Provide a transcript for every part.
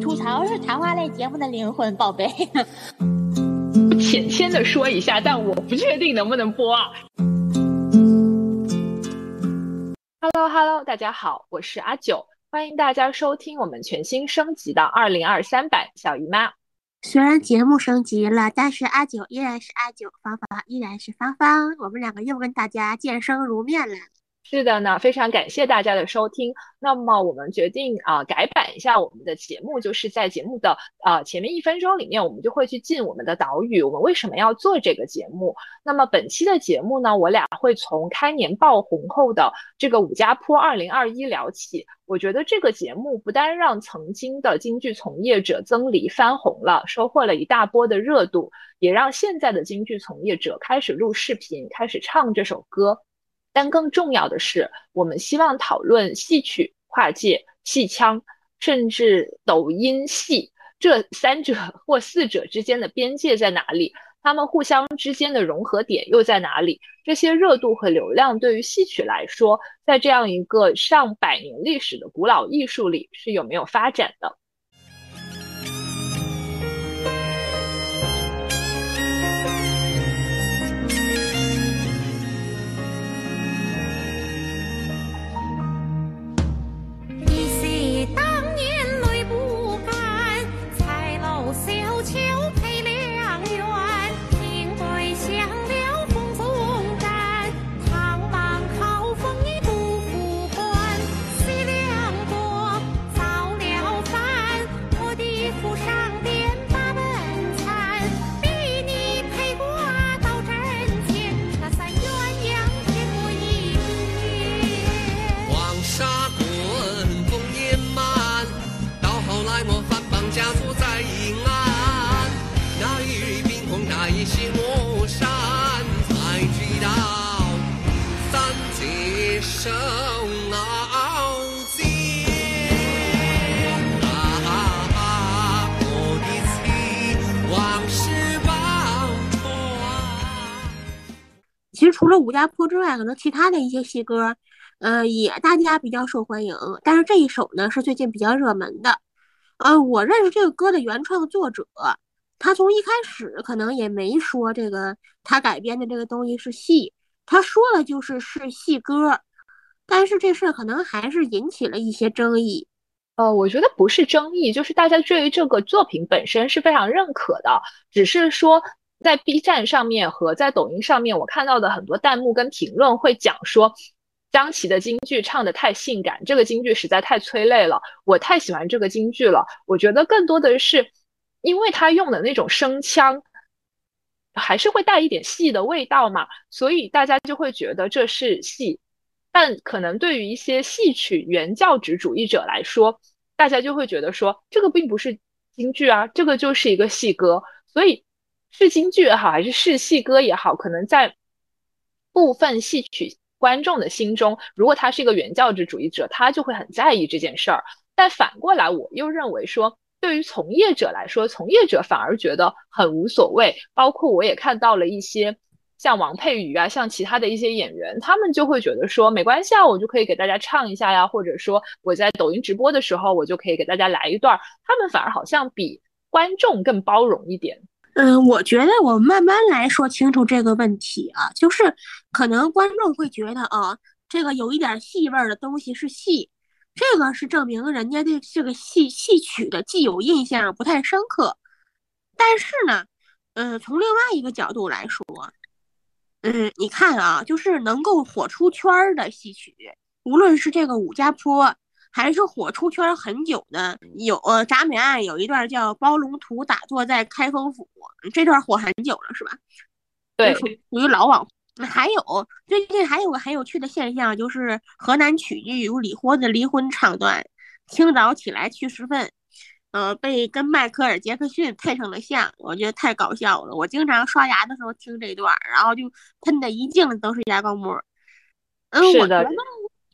吐槽是谈话类节目的灵魂，宝贝。浅浅的说一下，但我不确定能不能播啊。Hello Hello，大家好，我是阿九，欢迎大家收听我们全新升级的二零二三版小姨妈。虽然节目升级了，但是阿九依然是阿九，芳芳依然是芳芳，我们两个又跟大家见生如面了。是的呢，非常感谢大家的收听。那么我们决定啊改版一下我们的节目，就是在节目的啊前面一分钟里面，我们就会去进我们的岛屿。我们为什么要做这个节目？那么本期的节目呢，我俩会从开年爆红后的这个五家坡二零二一聊起。我觉得这个节目不单让曾经的京剧从业者曾黎翻红了，收获了一大波的热度，也让现在的京剧从业者开始录视频，开始唱这首歌。但更重要的是，我们希望讨论戏曲、跨界、戏腔，甚至抖音戏这三者 或四者之间的边界在哪里？他们互相之间的融合点又在哪里？这些热度和流量对于戏曲来说，在这样一个上百年历史的古老艺术里是有没有发展的？其实除了武家坡之外，可能其他的一些戏歌，呃，也大家比较受欢迎。但是这一首呢，是最近比较热门的。呃，我认识这个歌的原创作者，他从一开始可能也没说这个他改编的这个东西是戏，他说了就是是戏歌。但是这事可能还是引起了一些争议。呃，我觉得不是争议，就是大家对于这个作品本身是非常认可的，只是说。在 B 站上面和在抖音上面，我看到的很多弹幕跟评论会讲说，张琪的京剧唱的太性感，这个京剧实在太催泪了。我太喜欢这个京剧了，我觉得更多的是，因为他用的那种声腔，还是会带一点戏的味道嘛，所以大家就会觉得这是戏。但可能对于一些戏曲原教旨主义者来说，大家就会觉得说，这个并不是京剧啊，这个就是一个戏歌，所以。是京剧也好，还是是戏歌也好，可能在部分戏曲观众的心中，如果他是一个原教旨主义者，他就会很在意这件事儿。但反过来，我又认为说，对于从业者来说，从业者反而觉得很无所谓。包括我也看到了一些像王佩瑜啊，像其他的一些演员，他们就会觉得说，没关系啊，我就可以给大家唱一下呀，或者说我在抖音直播的时候，我就可以给大家来一段。他们反而好像比观众更包容一点。嗯，我觉得我慢慢来说清楚这个问题啊，就是可能观众会觉得啊，这个有一点戏味的东西是戏，这个是证明人家对这个戏戏曲的既有印象不太深刻。但是呢，嗯，从另外一个角度来说，嗯，你看啊，就是能够火出圈的戏曲，无论是这个武家坡。还是火出圈很久的，有呃，铡美案有一段叫包龙图打坐在开封府，这段火很久了，是吧？对，属于老网红。还有最近还有个很有趣的现象，就是河南曲剧有李豁的离婚唱段，清早起来去拾粪，呃，被跟迈克尔杰克逊配上了像，我觉得太搞笑了。我经常刷牙的时候听这段，然后就喷的一镜子都是牙膏沫。嗯，我觉得。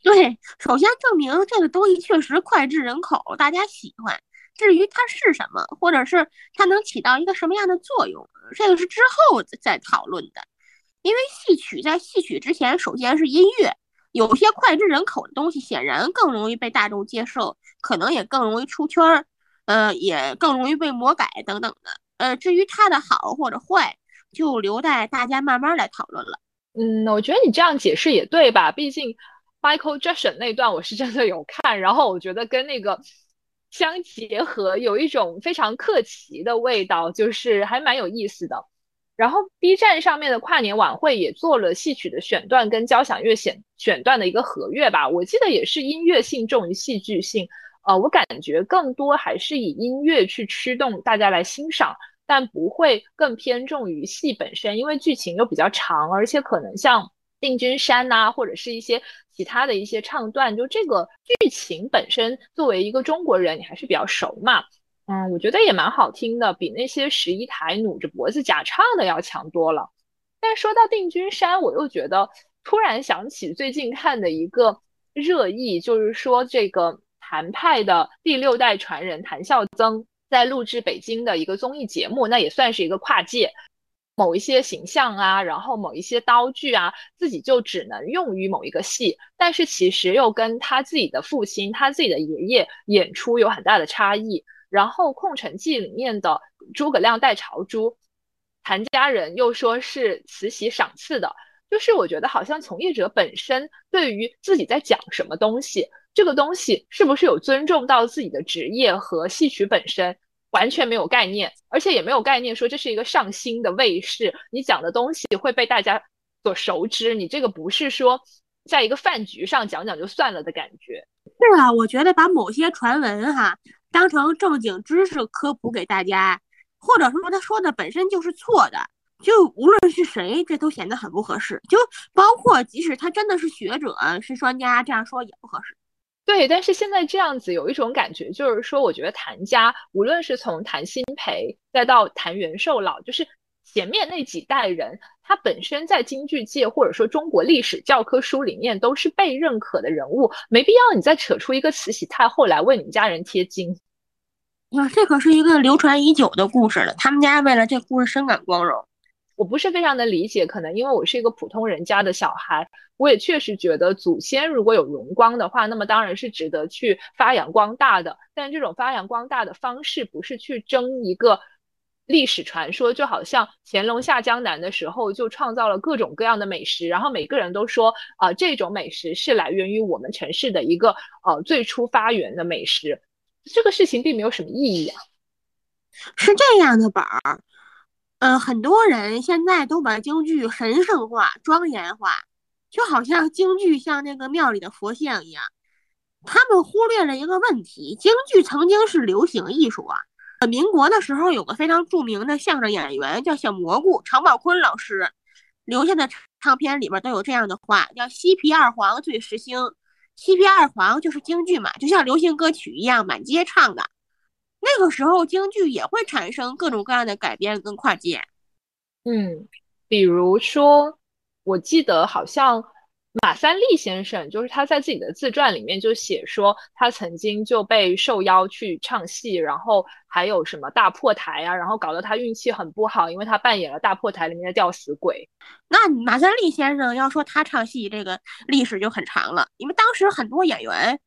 对，首先证明这个东西确实脍炙人口，大家喜欢。至于它是什么，或者是它能起到一个什么样的作用，这个是之后再讨论的。因为戏曲在戏曲之前，首先是音乐，有些脍炙人口的东西，显然更容易被大众接受，可能也更容易出圈儿。呃，也更容易被魔改等等的。呃，至于它的好或者坏，就留待大家慢慢来讨论了。嗯，我觉得你这样解释也对吧？毕竟 Michael Jackson 那段我是真的有看，然后我觉得跟那个相结合，有一种非常客奇的味道，就是还蛮有意思的。然后 B 站上面的跨年晚会也做了戏曲的选段跟交响乐选选段的一个合乐吧，我记得也是音乐性重于戏剧性。呃，我感觉更多还是以音乐去驱动大家来欣赏，但不会更偏重于戏本身，因为剧情又比较长，而且可能像定军山呐，或者是一些其他的一些唱段，就这个剧情本身，作为一个中国人，你还是比较熟嘛。嗯，我觉得也蛮好听的，比那些十一台努着脖子假唱的要强多了。但说到定军山，我又觉得突然想起最近看的一个热议，就是说这个。谭派的第六代传人谭孝曾在录制北京的一个综艺节目，那也算是一个跨界。某一些形象啊，然后某一些刀具啊，自己就只能用于某一个戏，但是其实又跟他自己的父亲、他自己的爷爷演出有很大的差异。然后《空城计》里面的诸葛亮带朝珠，谭家人又说是慈禧赏赐的，就是我觉得好像从业者本身对于自己在讲什么东西。这个东西是不是有尊重到自己的职业和戏曲本身，完全没有概念，而且也没有概念说这是一个上新的卫视，你讲的东西会被大家所熟知。你这个不是说在一个饭局上讲讲就算了的感觉。是啊，我觉得把某些传闻哈当成正经知识科普给大家，或者说他说的本身就是错的，就无论是谁，这都显得很不合适。就包括即使他真的是学者是专家，这样说也不合适。对，但是现在这样子有一种感觉，就是说，我觉得谭家无论是从谭鑫培再到谭元寿老，就是前面那几代人，他本身在京剧界或者说中国历史教科书里面都是被认可的人物，没必要你再扯出一个慈禧太后来为你们家人贴金。哇，这可是一个流传已久的故事了，他们家为了这故事深感光荣。我不是非常的理解，可能因为我是一个普通人家的小孩，我也确实觉得祖先如果有荣光的话，那么当然是值得去发扬光大的。但这种发扬光大的方式不是去争一个历史传说，就好像乾隆下江南的时候就创造了各种各样的美食，然后每个人都说啊这种美食是来源于我们城市的一个呃最初发源的美食，这个事情并没有什么意义啊。是这样的，宝儿。呃，很多人现在都把京剧神圣化、庄严化，就好像京剧像那个庙里的佛像一样。他们忽略了一个问题：京剧曾经是流行艺术啊。呃民国的时候，有个非常著名的相声演员叫小蘑菇，常宝坤老师留下的唱片里边都有这样的话，叫“西皮二黄最时兴”。西皮二黄就是京剧嘛，就像流行歌曲一样，满街唱的。那个时候，京剧也会产生各种各样的改编跟跨界。嗯，比如说，我记得好像马三立先生，就是他在自己的自传里面就写说，他曾经就被受邀去唱戏，然后还有什么大破台啊，然后搞得他运气很不好，因为他扮演了大破台里面的吊死鬼。那马三立先生要说他唱戏，这个历史就很长了，因为当时很多演员。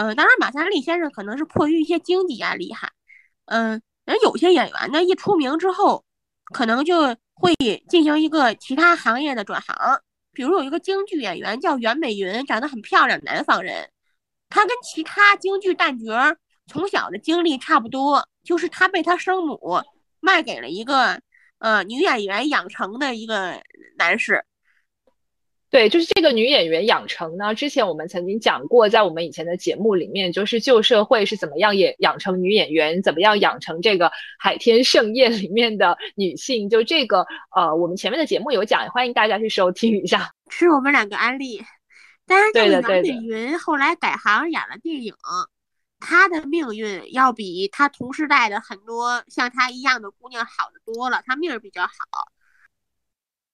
呃，当然，马三立先生可能是迫于一些经济压力哈，嗯，人有些演员呢一出名之后，可能就会进行一个其他行业的转行。比如有一个京剧演员叫袁美云，长得很漂亮，南方人，她跟其他京剧旦角从小的经历差不多，就是她被她生母卖给了一个呃女演员养成的一个男士。对，就是这个女演员养成呢。之前我们曾经讲过，在我们以前的节目里面，就是旧社会是怎么样演养成女演员，怎么样养成这个海天盛宴里面的女性。就这个，呃，我们前面的节目有讲，欢迎大家去收听一下。是我们两个安利。但是这个杨美云后来改行演了电影，她的命运要比她同时代的很多像她一样的姑娘好的多了，她命儿比较好。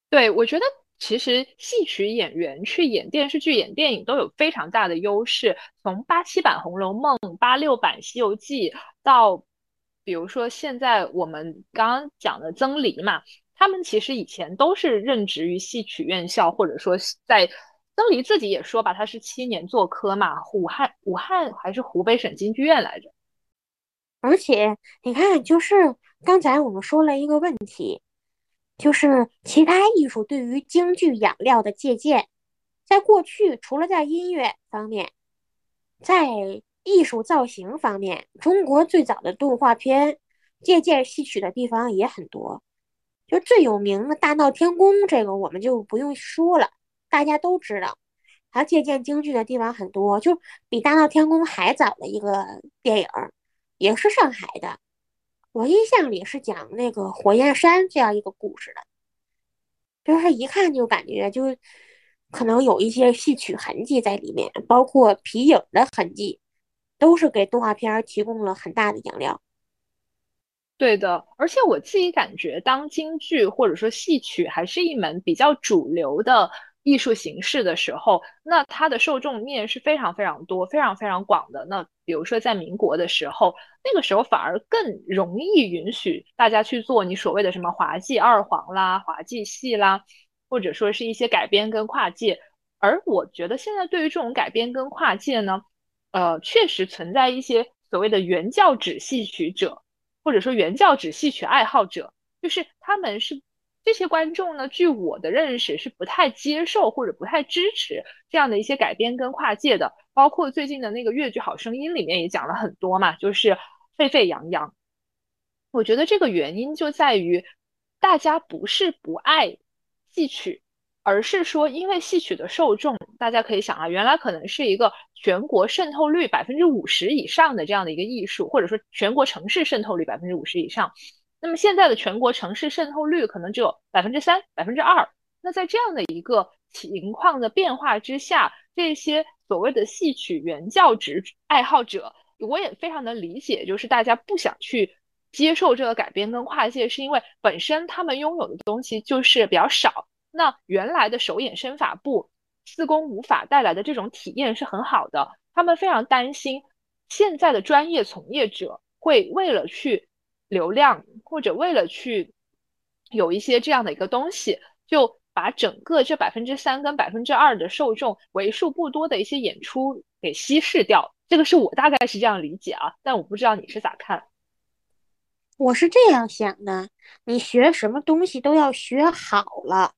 对，我觉得。其实戏曲演员去演电视剧、演电影都有非常大的优势。从八七版《红楼梦》、八六版《西游记》到，比如说现在我们刚刚讲的曾黎嘛，他们其实以前都是任职于戏曲院校，或者说在曾黎自己也说吧，他是七年做科嘛，武汉武汉还是湖北省京剧院来着。而且你看，就是刚才我们说了一个问题，就是其他艺术对于京剧养料的借鉴，在过去除了在音乐方面，在艺术造型方面，中国最早的动画片借鉴戏曲的地方也很多。就最有名的大闹天宫，这个我们就不用说了，大家都知道。它借鉴京剧的地方很多，就比大闹天宫还早的一个电影，也是上海的。我印象里是讲那个火焰山这样一个故事的，就是一看就感觉就可能有一些戏曲痕迹在里面，包括皮影的痕迹，都是给动画片提供了很大的养料。对的，而且我自己感觉，当京剧或者说戏曲还是一门比较主流的艺术形式的时候，那它的受众面是非常非常多、非常非常广的。那比如说在民国的时候，那个时候反而更容易允许大家去做你所谓的什么滑稽二黄啦、滑稽戏啦，或者说是一些改编跟跨界。而我觉得现在对于这种改编跟跨界呢，呃，确实存在一些所谓的原教旨戏曲者。或者说原教旨戏曲爱好者，就是他们是这些观众呢。据我的认识，是不太接受或者不太支持这样的一些改编跟跨界的。包括最近的那个粤剧《好声音》里面也讲了很多嘛，就是沸沸扬扬。我觉得这个原因就在于大家不是不爱戏曲。而是说，因为戏曲的受众，大家可以想啊，原来可能是一个全国渗透率百分之五十以上的这样的一个艺术，或者说全国城市渗透率百分之五十以上。那么现在的全国城市渗透率可能只有百分之三、百分之二。那在这样的一个情况的变化之下，这些所谓的戏曲原教旨爱好者，我也非常能理解，就是大家不想去接受这个改编跟跨界，是因为本身他们拥有的东西就是比较少。那原来的手眼身法步、四功五法带来的这种体验是很好的，他们非常担心现在的专业从业者会为了去流量或者为了去有一些这样的一个东西，就把整个这百分之三跟百分之二的受众为数不多的一些演出给稀释掉。这个是我大概是这样理解啊，但我不知道你是咋看。我是这样想的，你学什么东西都要学好了。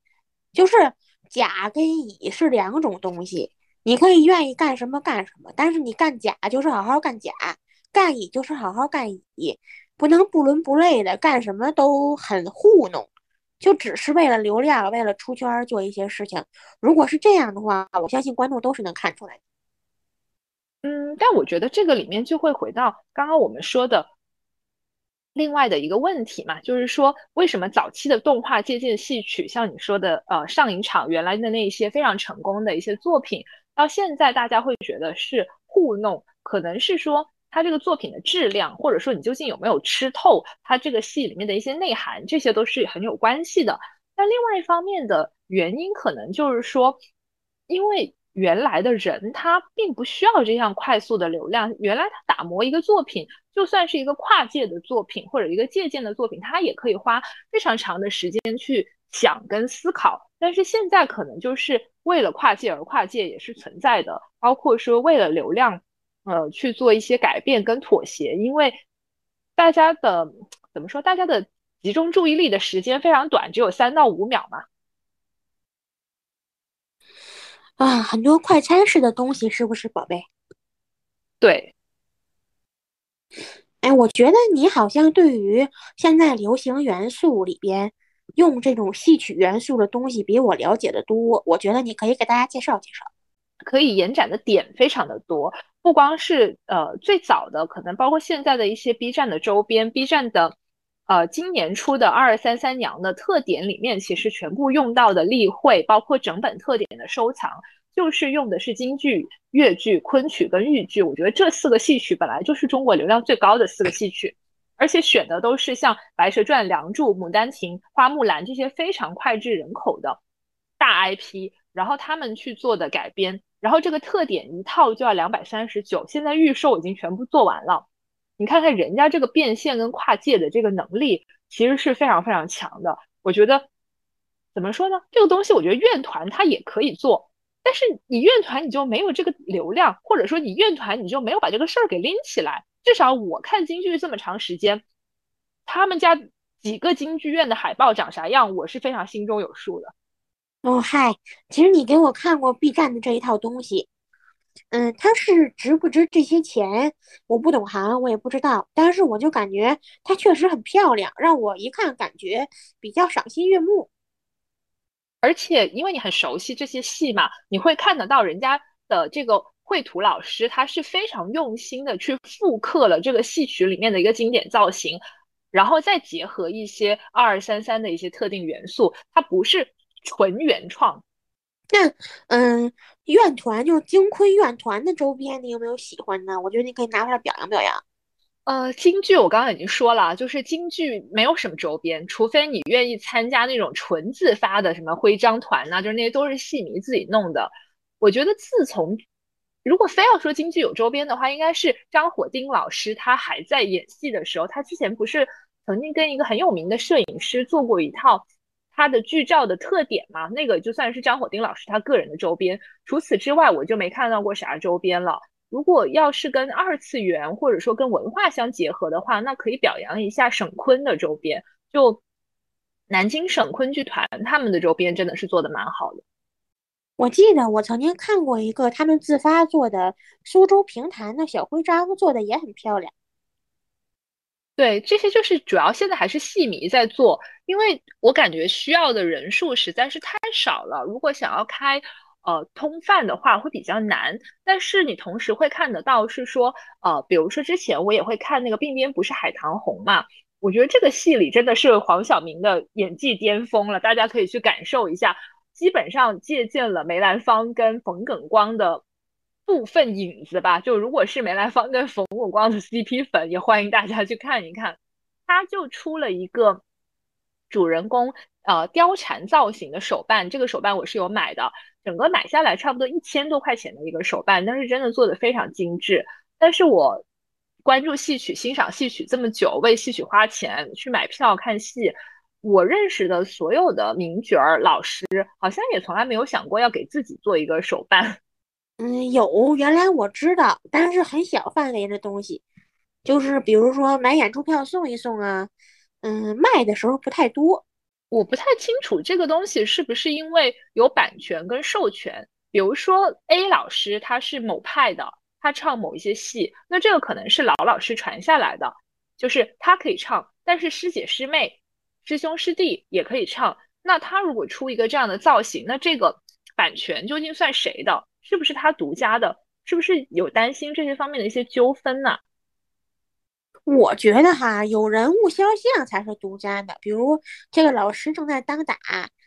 就是甲跟乙是两种东西，你可以愿意干什么干什么，但是你干甲就是好好干甲，干乙就是好好干乙，不能不伦不类的干什么都很糊弄，就只是为了流量，为了出圈做一些事情。如果是这样的话，我相信观众都是能看出来的。嗯，但我觉得这个里面就会回到刚刚我们说的。另外的一个问题嘛，就是说，为什么早期的动画借鉴戏曲，像你说的，呃，上影厂原来的那些非常成功的一些作品，到现在大家会觉得是糊弄？可能是说它这个作品的质量，或者说你究竟有没有吃透它这个戏里面的一些内涵，这些都是很有关系的。但另外一方面的原因，可能就是说，因为。原来的人他并不需要这样快速的流量。原来他打磨一个作品，就算是一个跨界的作品或者一个借鉴的作品，他也可以花非常长的时间去想跟思考。但是现在可能就是为了跨界而跨界也是存在的，包括说为了流量，呃，去做一些改变跟妥协。因为大家的怎么说，大家的集中注意力的时间非常短，只有三到五秒嘛。啊，很多快餐式的东西是不是，宝贝？对。哎，我觉得你好像对于现在流行元素里边用这种戏曲元素的东西比我了解的多。我觉得你可以给大家介绍介绍。可以延展的点非常的多，不光是呃最早的，可能包括现在的一些 B 站的周边，B 站的呃今年出的《二二三三娘》的特点里面，其实全部用到的例会，包括整本特点的收藏。就是用的是京剧、越剧、昆曲跟豫剧，我觉得这四个戏曲本来就是中国流量最高的四个戏曲，而且选的都是像《白蛇传》《梁祝》《牡丹亭》《花木兰》这些非常脍炙人口的大 IP，然后他们去做的改编，然后这个特点一套就要两百三十九，现在预售已经全部做完了。你看看人家这个变现跟跨界的这个能力，其实是非常非常强的。我觉得怎么说呢？这个东西我觉得院团它也可以做。但是你院团你就没有这个流量，或者说你院团你就没有把这个事儿给拎起来。至少我看京剧这么长时间，他们家几个京剧院的海报长啥样，我是非常心中有数的。哦嗨，其实你给我看过 B 站的这一套东西，嗯，它是值不值这些钱？我不懂行，我也不知道，但是我就感觉它确实很漂亮，让我一看感觉比较赏心悦目。而且因为你很熟悉这些戏嘛，你会看得到人家的这个绘图老师，他是非常用心的去复刻了这个戏曲里面的一个经典造型，然后再结合一些二二三三的一些特定元素，它不是纯原创。那嗯，院团就是京昆院团的周边，你有没有喜欢的？我觉得你可以拿出来表扬表扬。呃，京剧我刚刚已经说了，就是京剧没有什么周边，除非你愿意参加那种纯自发的什么徽章团呐，就是那些都是戏迷自己弄的。我觉得自从如果非要说京剧有周边的话，应该是张火丁老师他还在演戏的时候，他之前不是曾经跟一个很有名的摄影师做过一套他的剧照的特点嘛？那个就算是张火丁老师他个人的周边。除此之外，我就没看到过啥周边了。如果要是跟二次元或者说跟文化相结合的话，那可以表扬一下省昆的周边，就南京省昆剧团他们的周边真的是做的蛮好的。我记得我曾经看过一个他们自发做的苏州评弹的小徽章，做的也很漂亮。对，这些就是主要现在还是戏迷在做，因为我感觉需要的人数实在是太少了。如果想要开。呃，通贩的话会比较难，但是你同时会看得到是说，呃，比如说之前我也会看那个《鬓边不是海棠红》嘛，我觉得这个戏里真的是黄晓明的演技巅峰了，大家可以去感受一下，基本上借鉴了梅兰芳跟冯耿光的部分影子吧。就如果是梅兰芳跟冯耿光的 CP 粉，也欢迎大家去看一看，他就出了一个主人公呃貂蝉造型的手办，这个手办我是有买的。整个买下来差不多一千多块钱的一个手办，但是真的做的非常精致。但是我关注戏曲、欣赏戏曲这么久，为戏曲花钱去买票看戏，我认识的所有的名角儿老师，好像也从来没有想过要给自己做一个手办。嗯，有，原来我知道，但是很小范围的东西，就是比如说买演出票送一送啊，嗯，卖的时候不太多。我不太清楚这个东西是不是因为有版权跟授权，比如说 A 老师他是某派的，他唱某一些戏，那这个可能是老老师传下来的，就是他可以唱，但是师姐师妹、师兄师弟也可以唱。那他如果出一个这样的造型，那这个版权究竟算谁的？是不是他独家的？是不是有担心这些方面的一些纠纷呢？我觉得哈，有人物肖像才是独家的。比如这个老师正在当打，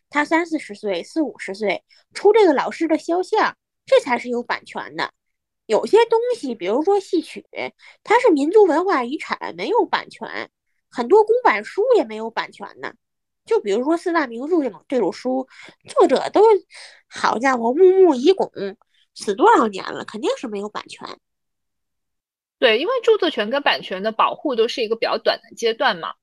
他三四十岁、四五十岁出这个老师的肖像，这才是有版权的。有些东西，比如说戏曲，它是民族文化遗产，没有版权。很多公版书也没有版权呢。就比如说四大名著这种这种书，作者都好家伙，木木已拱，死多少年了，肯定是没有版权。对，因为著作权跟版权的保护都是一个比较短的阶段嘛，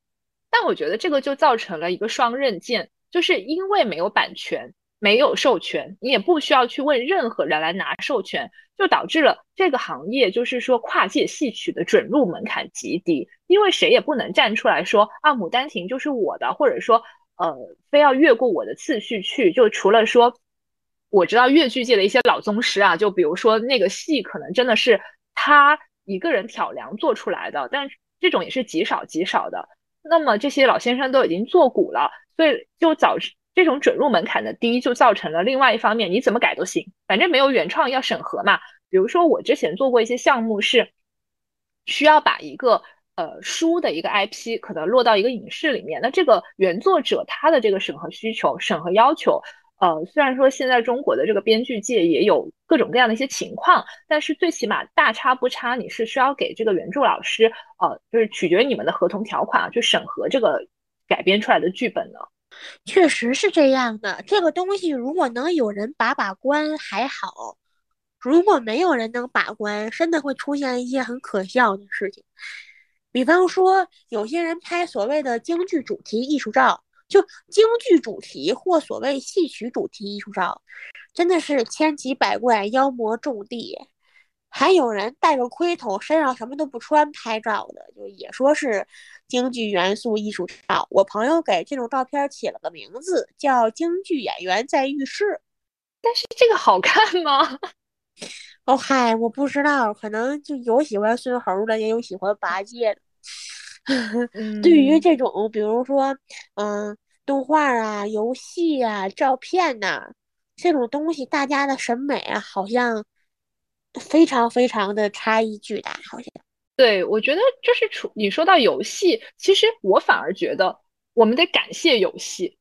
但我觉得这个就造成了一个双刃剑，就是因为没有版权、没有授权，你也不需要去问任何人来拿授权，就导致了这个行业就是说跨界戏曲的准入门槛极低，因为谁也不能站出来说啊，《牡丹亭》就是我的，或者说呃，非要越过我的次序去，就除了说我知道越剧界的一些老宗师啊，就比如说那个戏可能真的是他。一个人挑梁做出来的，但这种也是极少极少的。那么这些老先生都已经做古了，所以就导致这种准入门槛的低，就造成了另外一方面，你怎么改都行，反正没有原创要审核嘛。比如说我之前做过一些项目，是需要把一个呃书的一个 IP 可能落到一个影视里面，那这个原作者他的这个审核需求、审核要求。呃，虽然说现在中国的这个编剧界也有各种各样的一些情况，但是最起码大差不差，你是需要给这个原著老师，呃，就是取决于你们的合同条款啊，去审核这个改编出来的剧本的。确实是这样的，这个东西如果能有人把把关还好，如果没有人能把关，真的会出现一些很可笑的事情。比方说，有些人拍所谓的京剧主题艺术照。就京剧主题或所谓戏曲主题艺术上，真的是千奇百怪，妖魔种地。还有人戴个盔头，身上什么都不穿拍照的，就也说是京剧元素艺术照。我朋友给这种照片起了个名字，叫“京剧演员在浴室”。但是这个好看吗？哦嗨，我不知道，可能就有喜欢孙猴的，也有喜欢八戒的。对于这种，比如说，嗯，动画啊、游戏啊、照片呐，这种东西，大家的审美啊，好像。非常非常的差异巨大，好像。对，我觉得就是除你说到游戏，其实我反而觉得我们得感谢游戏，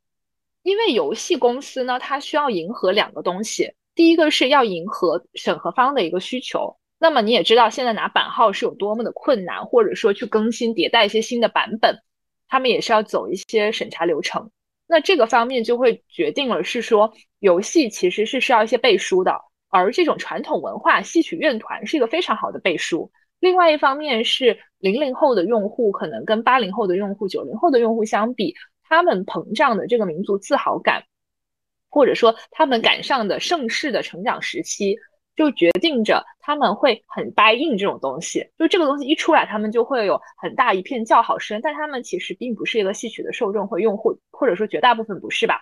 因为游戏公司呢，它需要迎合两个东西，第一个是要迎合审核方的一个需求。那么你也知道，现在拿版号是有多么的困难，或者说去更新迭代一些新的版本，他们也是要走一些审查流程。那这个方面就会决定了是说，游戏其实是需要一些背书的。而这种传统文化，戏曲院团是一个非常好的背书。另外一方面是零零后的用户可能跟八零后的用户、九零后的用户相比，他们膨胀的这个民族自豪感，或者说他们赶上的盛世的成长时期，就决定着他们会很 buy in 这种东西。就这个东西一出来，他们就会有很大一片叫好声。但他们其实并不是一个戏曲的受众或用户，或者说绝大部分不是吧？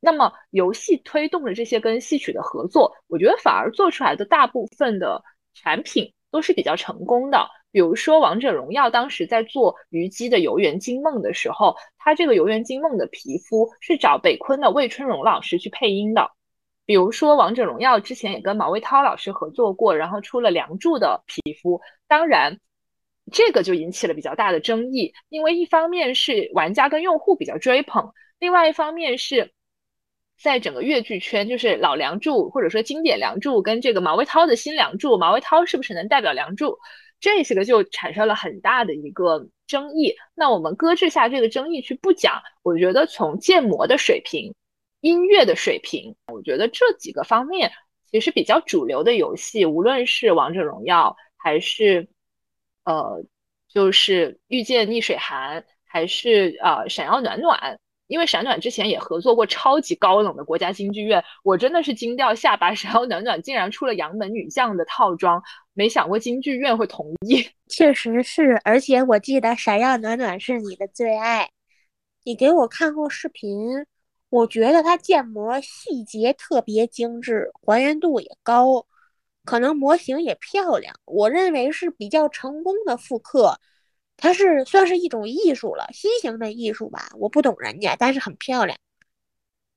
那么，游戏推动了这些跟戏曲的合作，我觉得反而做出来的大部分的产品都是比较成功的。比如说，《王者荣耀》当时在做虞姬的游园惊梦的时候，它这个游园惊梦的皮肤是找北昆的魏春荣老师去配音的。比如说，《王者荣耀》之前也跟毛卫涛老师合作过，然后出了梁祝的皮肤。当然，这个就引起了比较大的争议，因为一方面是玩家跟用户比较追捧，另外一方面是。在整个越剧圈，就是老梁祝或者说经典梁祝跟这个毛卫涛的新梁祝，毛卫涛是不是能代表梁祝？这些个就产生了很大的一个争议。那我们搁置下这个争议去不讲，我觉得从建模的水平、音乐的水平，我觉得这几个方面其实比较主流的游戏，无论是王者荣耀还是呃，就是遇见逆水寒，还是啊闪耀暖暖。因为闪暖之前也合作过超级高冷的国家京剧院，我真的是惊掉下巴。闪耀暖暖竟然出了杨门女将的套装，没想过京剧院会同意。确实是，而且我记得闪耀暖暖是你的最爱，你给我看过视频，我觉得它建模细节特别精致，还原度也高，可能模型也漂亮，我认为是比较成功的复刻。它是算是一种艺术了，新型的艺术吧。我不懂人家，但是很漂亮。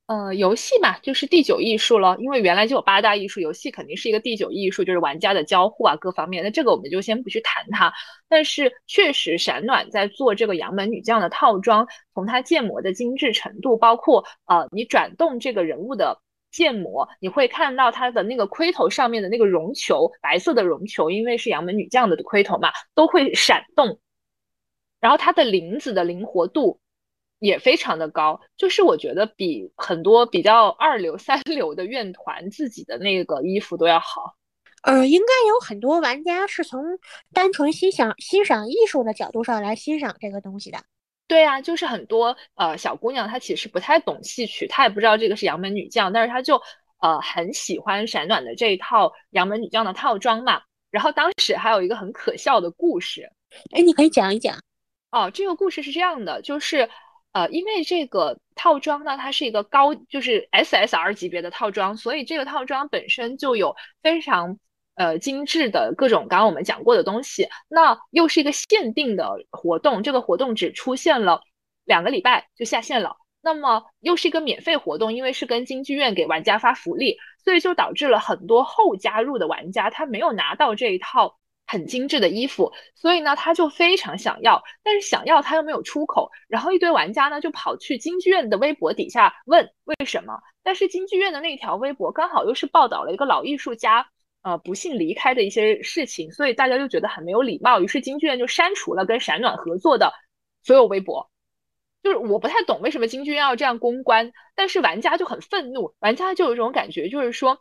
呃，游戏嘛，就是第九艺术了。因为原来就有八大艺术，游戏肯定是一个第九艺术，就是玩家的交互啊，各方面。那这个我们就先不去谈它。但是确实，闪暖在做这个杨门女将的套装，从它建模的精致程度，包括呃，你转动这个人物的建模，你会看到它的那个盔头上面的那个绒球，白色的绒球，因为是杨门女将的盔头嘛，都会闪动。然后它的领子的灵活度也非常的高，就是我觉得比很多比较二流三 流的院团自己的那个衣服都要好。呃，应该有很多玩家是从单纯欣赏欣赏艺术的角度上来欣赏这个东西的。对啊，就是很多呃小姑娘她其实不太懂戏曲，她也不知道这个是杨门女将，但是她就呃很喜欢闪暖的这一套杨门女将的套装嘛。然后当时还有一个很可笑的故事，哎，你可以讲一讲。哦，这个故事是这样的，就是，呃，因为这个套装呢，它是一个高，就是 SSR 级别的套装，所以这个套装本身就有非常呃精致的各种刚刚我们讲过的东西。那又是一个限定的活动，这个活动只出现了两个礼拜就下线了。那么又是一个免费活动，因为是跟京剧院给玩家发福利，所以就导致了很多后加入的玩家他没有拿到这一套。很精致的衣服，所以呢，他就非常想要，但是想要他又没有出口，然后一堆玩家呢就跑去京剧院的微博底下问为什么，但是京剧院的那条微博刚好又是报道了一个老艺术家呃不幸离开的一些事情，所以大家就觉得很没有礼貌，于是京剧院就删除了跟闪暖合作的所有微博。就是我不太懂为什么京剧院要这样公关，但是玩家就很愤怒，玩家就有一种感觉，就是说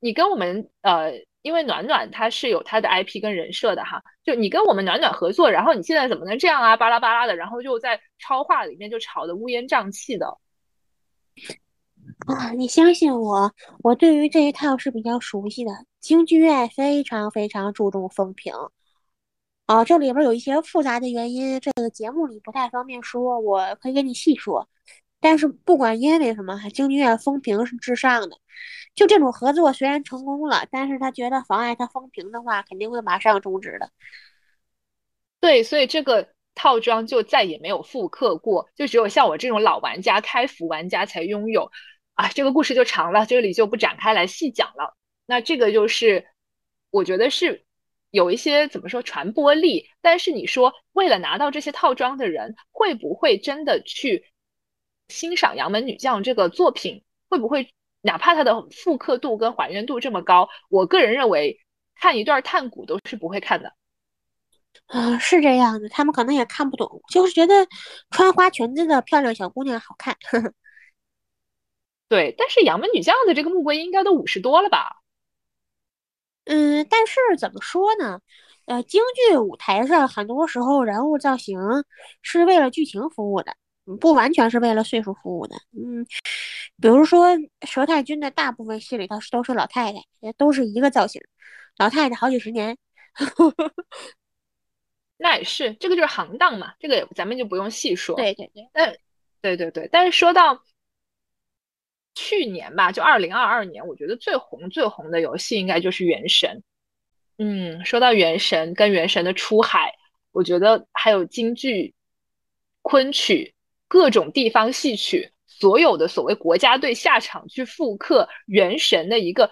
你跟我们呃。因为暖暖它是有它的 IP 跟人设的哈，就你跟我们暖暖合作，然后你现在怎么能这样啊？巴拉巴拉的，然后就在超话里面就吵得乌烟瘴气的。啊，你相信我，我对于这一套是比较熟悉的。京剧院非常非常注重风评，啊，这里边有一些复杂的原因，这个节目里不太方便说，我可以跟你细说。但是不管因为什么，京剧院风评是至上的。就这种合作虽然成功了，但是他觉得妨碍他风评的话，肯定会马上终止的。对，所以这个套装就再也没有复刻过，就只有像我这种老玩家、开服玩家才拥有。啊，这个故事就长了，这里就不展开来细讲了。那这个就是，我觉得是有一些怎么说传播力，但是你说为了拿到这些套装的人，会不会真的去欣赏《杨门女将》这个作品？会不会哪怕它的复刻度跟还原度这么高，我个人认为看一段探古都是不会看的。啊，是这样的，他们可能也看不懂，就是觉得穿花裙子的漂亮小姑娘好看。呵 呵对，但是《杨门女将》的这个穆桂英应该都五十多了吧？嗯，但是怎么说呢？呃，京剧舞台上很多时候人物造型是为了剧情服务的，不完全是为了岁数服务的。嗯，比如说佘太君的大部分戏里头都是老太太，也都是一个造型，老太太好几十年。那也是，这个就是行当嘛，这个咱们就不用细说。对对对，但对对对，但是说到。去年吧，就二零二二年，我觉得最红最红的游戏应该就是《原神》。嗯，说到《原神》跟《原神》的出海，我觉得还有京剧、昆曲、各种地方戏曲，所有的所谓国家队下场去复刻《原神》的一个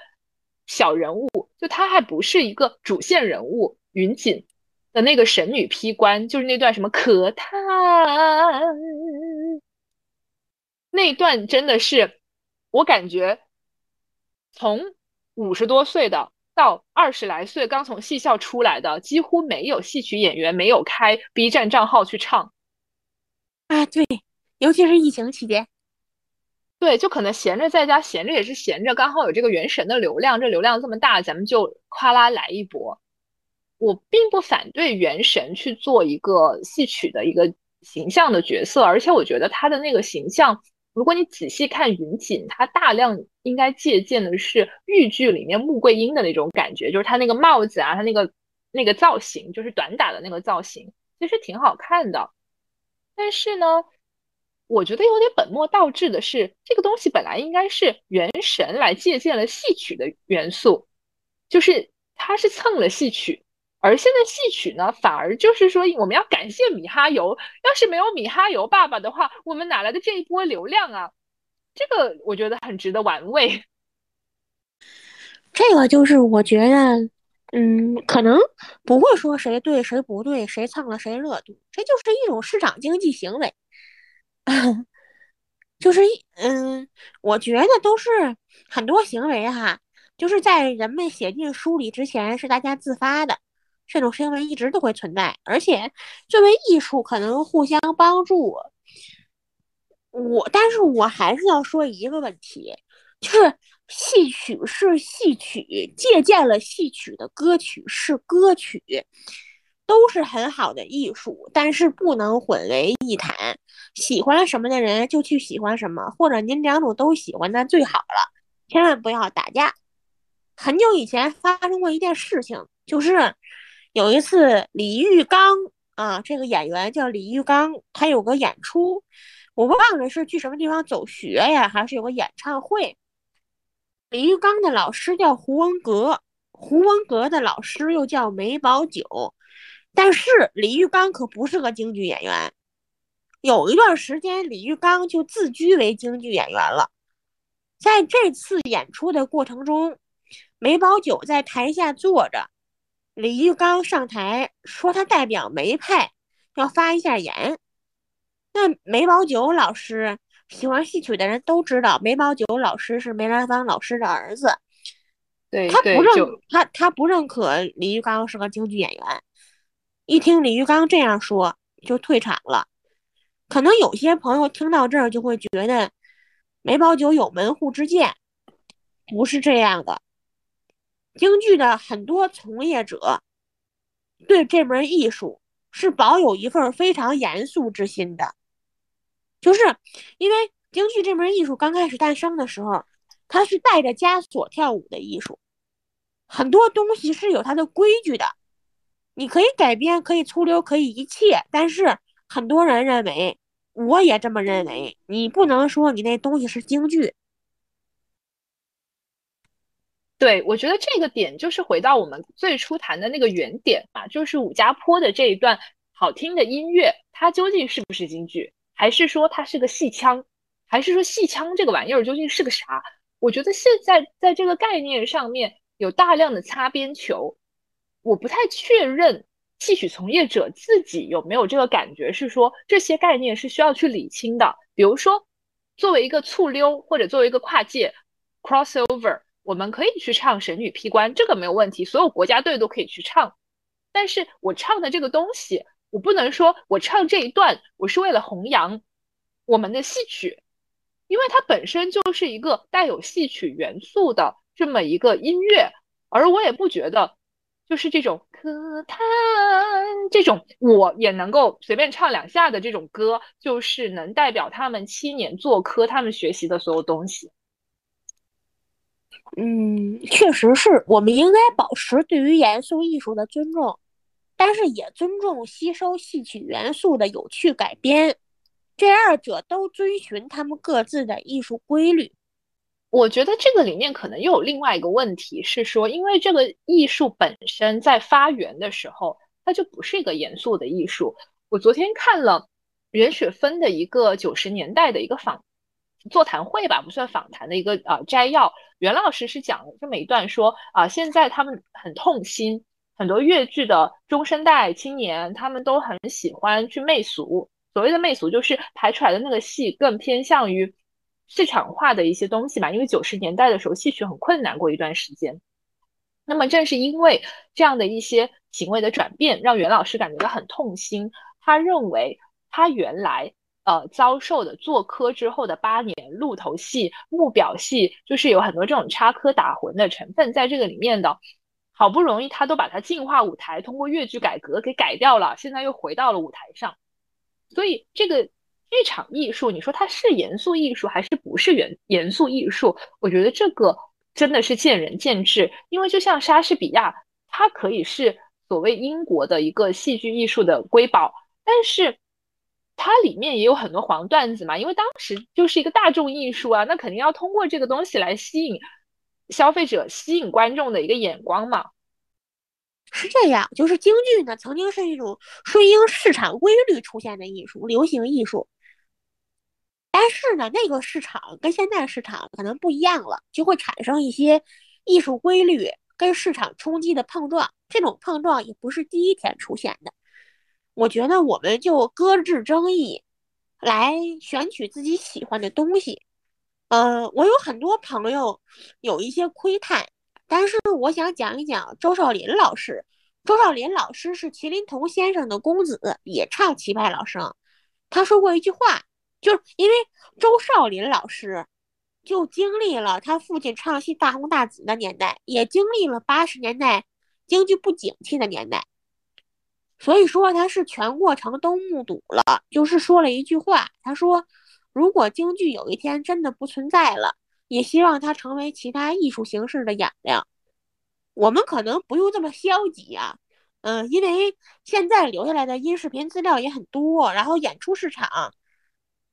小人物，就他还不是一个主线人物，云锦的那个神女劈关，就是那段什么可叹，那段真的是。我感觉，从五十多岁的到二十来岁刚从戏校出来的，几乎没有戏曲演员没有开 B 站账号去唱。啊，对，尤其是疫情期间，对，就可能闲着在家，闲着也是闲着，刚好有这个原神的流量，这流量这么大，咱们就夸啦来一波。我并不反对原神去做一个戏曲的一个形象的角色，而且我觉得他的那个形象。如果你仔细看云锦，他大量应该借鉴的是豫剧里面穆桂英的那种感觉，就是他那个帽子啊，他那个那个造型，就是短打的那个造型，其实挺好看的。但是呢，我觉得有点本末倒置的是，这个东西本来应该是元神来借鉴了戏曲的元素，就是他是蹭了戏曲。而现在戏曲呢，反而就是说，我们要感谢米哈游。要是没有米哈游爸爸的话，我们哪来的这一波流量啊？这个我觉得很值得玩味。这个就是我觉得，嗯，可能不会说谁对谁不对，谁蹭了谁热度，这就是一种市场经济行为。就是嗯，我觉得都是很多行为哈，就是在人们写进书里之前，是大家自发的。这种行为一直都会存在，而且作为艺术可能互相帮助。我，但是我还是要说一个问题，就是戏曲是戏曲，借鉴了戏曲的歌曲是歌曲，都是很好的艺术，但是不能混为一谈。喜欢什么的人就去喜欢什么，或者您两种都喜欢那最好了，千万不要打架。很久以前发生过一件事情，就是。有一次，李玉刚啊，这个演员叫李玉刚，他有个演出，我忘了是去什么地方走学呀，还是有个演唱会。李玉刚的老师叫胡文阁，胡文阁的老师又叫梅葆玖，但是李玉刚可不是个京剧演员。有一段时间，李玉刚就自居为京剧演员了。在这次演出的过程中，梅葆玖在台下坐着。李玉刚上台说：“他代表梅派要发一下言。”那梅葆玖老师喜欢戏曲的人都知道，梅葆玖老师是梅兰芳老师的儿子。对，他不认他，他不认可李玉刚是个京剧演员。一听李玉刚这样说，就退场了。可能有些朋友听到这儿就会觉得梅葆玖有门户之见，不是这样的。京剧的很多从业者对这门艺术是保有一份非常严肃之心的，就是因为京剧这门艺术刚开始诞生的时候，它是带着枷锁跳舞的艺术，很多东西是有它的规矩的。你可以改编，可以粗溜，可以一切，但是很多人认为，我也这么认为，你不能说你那东西是京剧。对，我觉得这个点就是回到我们最初谈的那个原点啊，就是武家坡的这一段好听的音乐，它究竟是不是京剧，还是说它是个戏腔，还是说戏腔这个玩意儿究竟是个啥？我觉得现在在这个概念上面有大量的擦边球。我不太确认戏曲从业者自己有没有这个感觉，是说这些概念是需要去理清的。比如说，作为一个醋溜或者作为一个跨界 crossover，我们可以去唱《神女劈关》，这个没有问题，所有国家队都可以去唱。但是我唱的这个东西，我不能说我唱这一段我是为了弘扬我们的戏曲，因为它本身就是一个带有戏曲元素的这么一个音乐，而我也不觉得。就是这种歌叹这种，我也能够随便唱两下的这种歌，就是能代表他们七年做科，他们学习的所有东西。嗯，确实是我们应该保持对于严肃艺术的尊重，但是也尊重吸收戏曲元素的有趣改编，这二者都遵循他们各自的艺术规律。我觉得这个里面可能又有另外一个问题是说，因为这个艺术本身在发源的时候，它就不是一个严肃的艺术。我昨天看了袁雪芬的一个九十年代的一个访座谈会吧，不算访谈的一个啊摘要。袁老师是讲了这么一段，说啊，现在他们很痛心，很多粤剧的中生代青年，他们都很喜欢去媚俗。所谓的媚俗，就是排出来的那个戏更偏向于。市场化的一些东西嘛，因为九十年代的时候戏曲很困难过一段时间，那么正是因为这样的一些行为的转变，让袁老师感觉到很痛心。他认为他原来呃遭受的做科之后的八年鹿头戏、木表戏，就是有很多这种插科打诨的成分在这个里面的。好不容易他都把它进化舞台，通过越剧改革给改掉了，现在又回到了舞台上，所以这个。剧场艺术，你说它是严肃艺术还是不是严严肃艺术？我觉得这个真的是见仁见智。因为就像莎士比亚，它可以是所谓英国的一个戏剧艺术的瑰宝，但是它里面也有很多黄段子嘛。因为当时就是一个大众艺术啊，那肯定要通过这个东西来吸引消费者、吸引观众的一个眼光嘛。是这样，就是京剧呢，曾经是一种顺应市场规律出现的艺术，流行艺术。但是呢，那个市场跟现在市场可能不一样了，就会产生一些艺术规律跟市场冲击的碰撞。这种碰撞也不是第一天出现的。我觉得我们就搁置争议，来选取自己喜欢的东西。呃，我有很多朋友有一些窥探，但是我想讲一讲周少林老师。周少林老师是麒麟童先生的公子，也唱齐派老生。他说过一句话。就是因为周少林老师就经历了他父亲唱戏大红大紫的年代，也经历了八十年代京剧不景气的年代，所以说他是全过程都目睹了。就是说了一句话，他说：“如果京剧有一天真的不存在了，也希望它成为其他艺术形式的养料。”我们可能不用这么消极啊，嗯，因为现在留下来的音视频资料也很多，然后演出市场。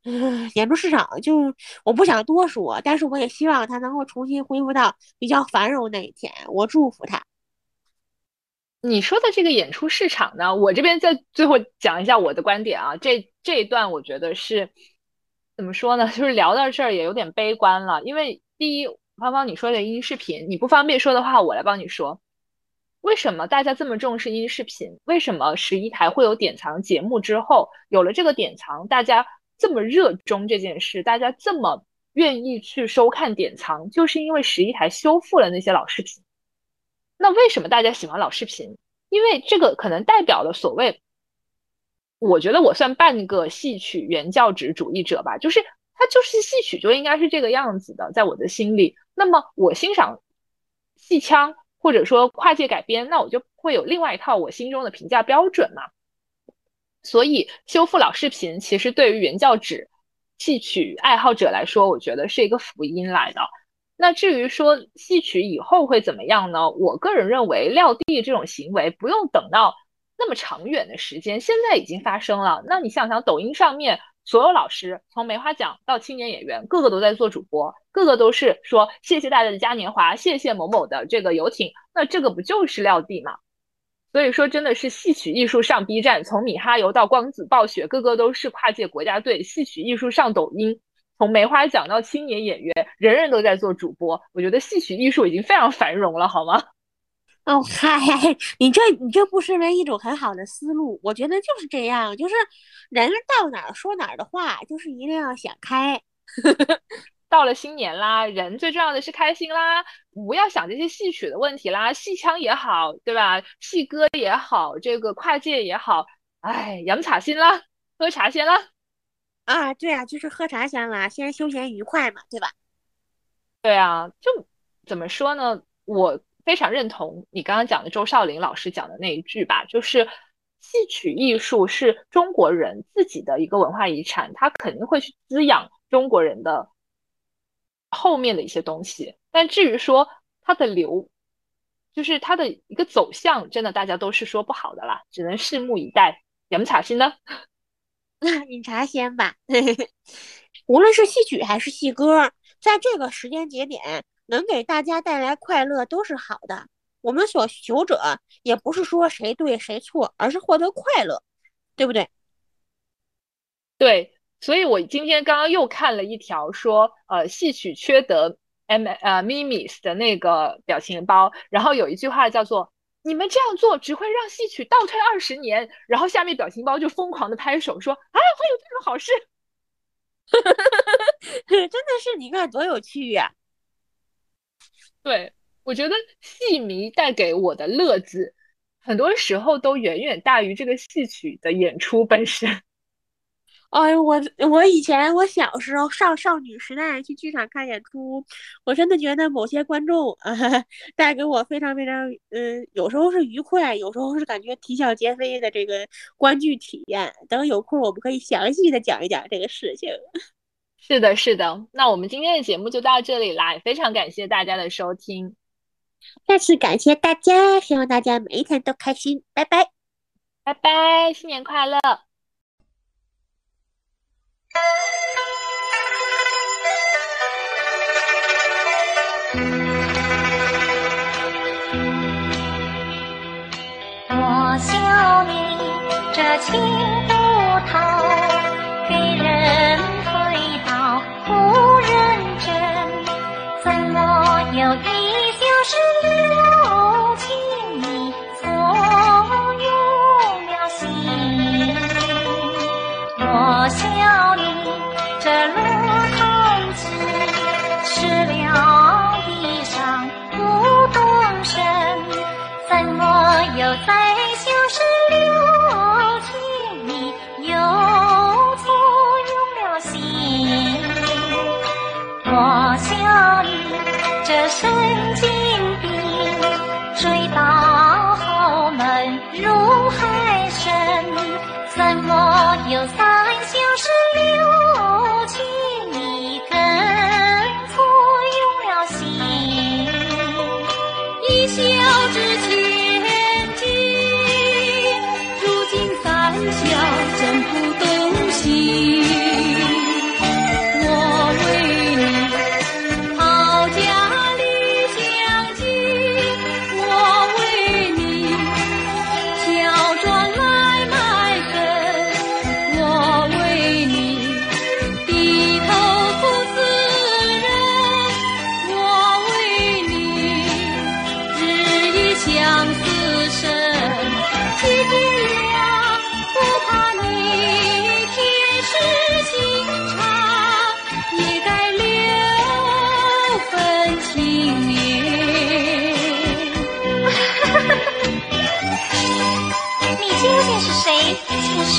嗯，演出市场就我不想多说，但是我也希望它能够重新恢复到比较繁荣那一天。我祝福他。你说的这个演出市场呢，我这边在最后讲一下我的观点啊。这这一段我觉得是怎么说呢？就是聊到这儿也有点悲观了。因为第一，芳芳你说的音视频，你不方便说的话，我来帮你说。为什么大家这么重视音视频？为什么十一台会有典藏节目之后，有了这个典藏，大家？这么热衷这件事，大家这么愿意去收看典藏，就是因为十一台修复了那些老视频。那为什么大家喜欢老视频？因为这个可能代表了所谓，我觉得我算半个戏曲原教旨主义者吧，就是它就是戏曲就应该是这个样子的，在我的心里。那么我欣赏戏腔或者说跨界改编，那我就会有另外一套我心中的评价标准嘛。所以修复老视频，其实对于原教旨戏曲爱好者来说，我觉得是一个福音来的。那至于说戏曲以后会怎么样呢？我个人认为撂地这种行为不用等到那么长远的时间，现在已经发生了。那你想想，抖音上面所有老师，从梅花奖到青年演员，个个都在做主播，个个都是说谢谢大家的嘉年华，谢谢某某的这个游艇，那这个不就是撂地吗？所以说，真的是戏曲艺术上 B 站，从米哈游到光子暴雪，个个都是跨界国家队。戏曲艺术上抖音。从梅花奖到青年演员，人人都在做主播。我觉得戏曲艺术已经非常繁荣了，好吗？哦嗨，你这你这不失为一种很好的思路。我觉得就是这样，就是人到哪儿说哪儿的话，就是一定要想开。到了新年啦，人最重要的是开心啦，不要想这些戏曲的问题啦，戏腔也好，对吧？戏歌也好，这个跨界也好，哎，养茶先啦，喝茶先啦。啊，对啊，就是喝茶先啦，先休闲愉快嘛，对吧？对啊，就怎么说呢？我非常认同你刚刚讲的周少林老师讲的那一句吧，就是戏曲艺术是中国人自己的一个文化遗产，它肯定会去滋养中国人的后面的一些东西。但至于说它的流，就是它的一个走向，真的大家都是说不好的啦，只能拭目以待。有没茶心呢？饮茶先吧。无论是戏曲还是戏歌，在这个时间节点能给大家带来快乐都是好的。我们所求者也不是说谁对谁错，而是获得快乐，对不对？对，所以我今天刚刚又看了一条说，呃，戏曲缺德 M 呃 Mimis 的那个表情包，然后有一句话叫做。你们这样做只会让戏曲倒退二十年，然后下面表情包就疯狂的拍手说：“啊，会有这种好事！” 真的是，你看多有趣呀！对我觉得戏迷带给我的乐子，很多时候都远远大于这个戏曲的演出本身。哎呦，我我以前我小时候少少女时代去剧场看演出，我真的觉得某些观众啊 带给我非常非常嗯，有时候是愉快，有时候是感觉啼笑皆非的这个观剧体验。等有空我们可以详细的讲一讲这个事情。是的，是的。那我们今天的节目就到这里啦，也非常感谢大家的收听。再次感谢大家，希望大家每一天都开心。拜拜，拜拜，新年快乐。我笑你这情不透，有一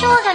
说的。